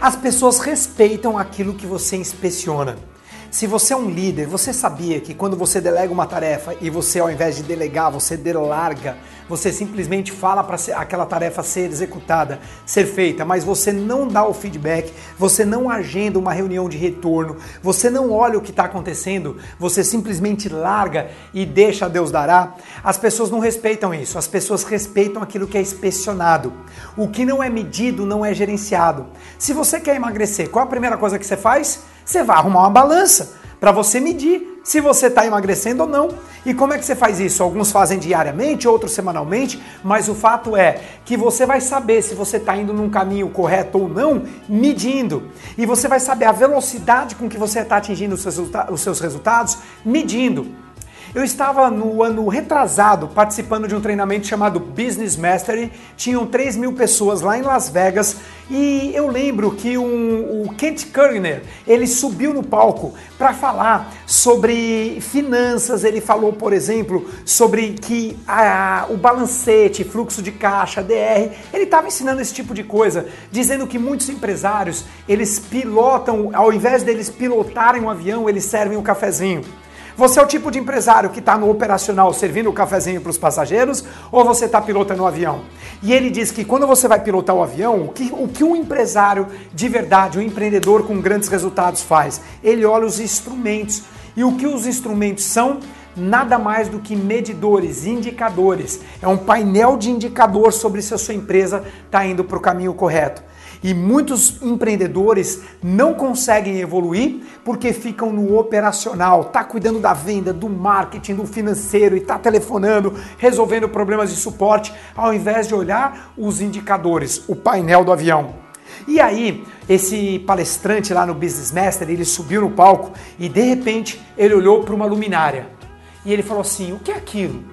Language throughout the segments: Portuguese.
As pessoas respeitam aquilo que você inspeciona. Se você é um líder, você sabia que quando você delega uma tarefa e você, ao invés de delegar, você delarga, você simplesmente fala para aquela tarefa ser executada, ser feita, mas você não dá o feedback, você não agenda uma reunião de retorno, você não olha o que está acontecendo, você simplesmente larga e deixa Deus dará. As pessoas não respeitam isso, as pessoas respeitam aquilo que é inspecionado. O que não é medido não é gerenciado. Se você quer emagrecer, qual a primeira coisa que você faz? Você vai arrumar uma balança para você medir se você está emagrecendo ou não. E como é que você faz isso? Alguns fazem diariamente, outros semanalmente, mas o fato é que você vai saber se você está indo num caminho correto ou não, medindo. E você vai saber a velocidade com que você está atingindo os seus, os seus resultados, medindo. Eu estava no ano retrasado participando de um treinamento chamado Business Mastery. Tinham 3 mil pessoas lá em Las Vegas e eu lembro que um, o Kent Kerner ele subiu no palco para falar sobre finanças. Ele falou, por exemplo, sobre que a, o balancete, fluxo de caixa, DR, ele estava ensinando esse tipo de coisa, dizendo que muitos empresários eles pilotam, ao invés deles pilotarem um avião, eles servem um cafezinho. Você é o tipo de empresário que está no operacional servindo o cafezinho para os passageiros ou você está pilotando um avião? E ele diz que quando você vai pilotar o avião, o que, o que um empresário de verdade, um empreendedor com grandes resultados faz? Ele olha os instrumentos. E o que os instrumentos são? nada mais do que medidores, indicadores. É um painel de indicador sobre se a sua empresa está indo para o caminho correto. E muitos empreendedores não conseguem evoluir porque ficam no operacional, tá cuidando da venda, do marketing, do financeiro e tá telefonando, resolvendo problemas de suporte, ao invés de olhar os indicadores, o painel do avião. E aí, esse palestrante lá no Business Master, ele subiu no palco e de repente ele olhou para uma luminária e ele falou assim: O que é aquilo?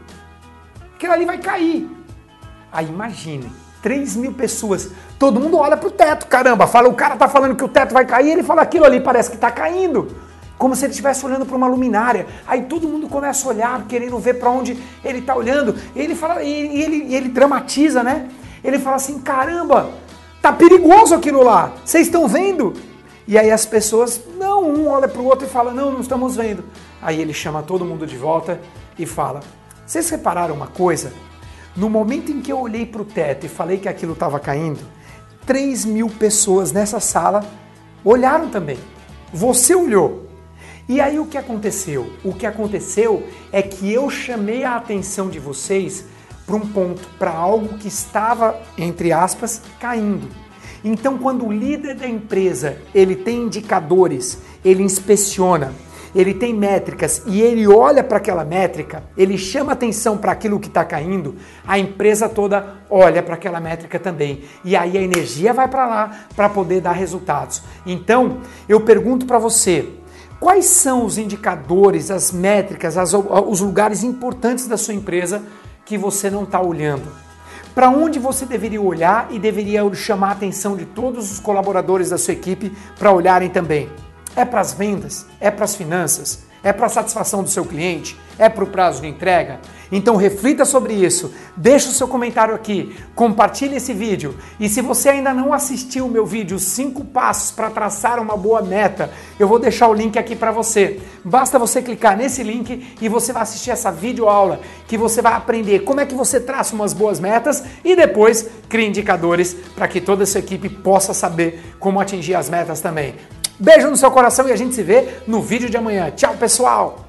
Aquilo ali vai cair. Aí imagine, 3 mil pessoas. Todo mundo olha pro teto, caramba. Fala, o cara tá falando que o teto vai cair, ele fala aquilo ali, parece que tá caindo. Como se ele estivesse olhando para uma luminária. Aí todo mundo começa a olhar, querendo ver para onde ele tá olhando. E ele fala, e ele, ele dramatiza, né? Ele fala assim: caramba, tá perigoso aquilo lá. Vocês estão vendo? E aí as pessoas, não, um olha para o outro e fala: não, não estamos vendo. Aí ele chama todo mundo de volta e fala: vocês repararam uma coisa? No momento em que eu olhei para o teto e falei que aquilo estava caindo, 3 mil pessoas nessa sala olharam também. Você olhou. E aí o que aconteceu? O que aconteceu é que eu chamei a atenção de vocês para um ponto, para algo que estava, entre aspas, caindo. Então, quando o líder da empresa ele tem indicadores, ele inspeciona, ele tem métricas e ele olha para aquela métrica, ele chama atenção para aquilo que está caindo, a empresa toda olha para aquela métrica também. E aí a energia vai para lá para poder dar resultados. Então, eu pergunto para você, quais são os indicadores, as métricas, as, os lugares importantes da sua empresa que você não está olhando? Para onde você deveria olhar e deveria chamar a atenção de todos os colaboradores da sua equipe para olharem também? É para as vendas? É para as finanças? É para a satisfação do seu cliente? É para o prazo de entrega? Então reflita sobre isso, deixa o seu comentário aqui, compartilhe esse vídeo e se você ainda não assistiu o meu vídeo 5 passos para traçar uma boa meta, eu vou deixar o link aqui para você. Basta você clicar nesse link e você vai assistir essa videoaula que você vai aprender como é que você traça umas boas metas e depois cria indicadores para que toda a sua equipe possa saber como atingir as metas também. Beijo no seu coração e a gente se vê no vídeo de amanhã. Tchau, pessoal!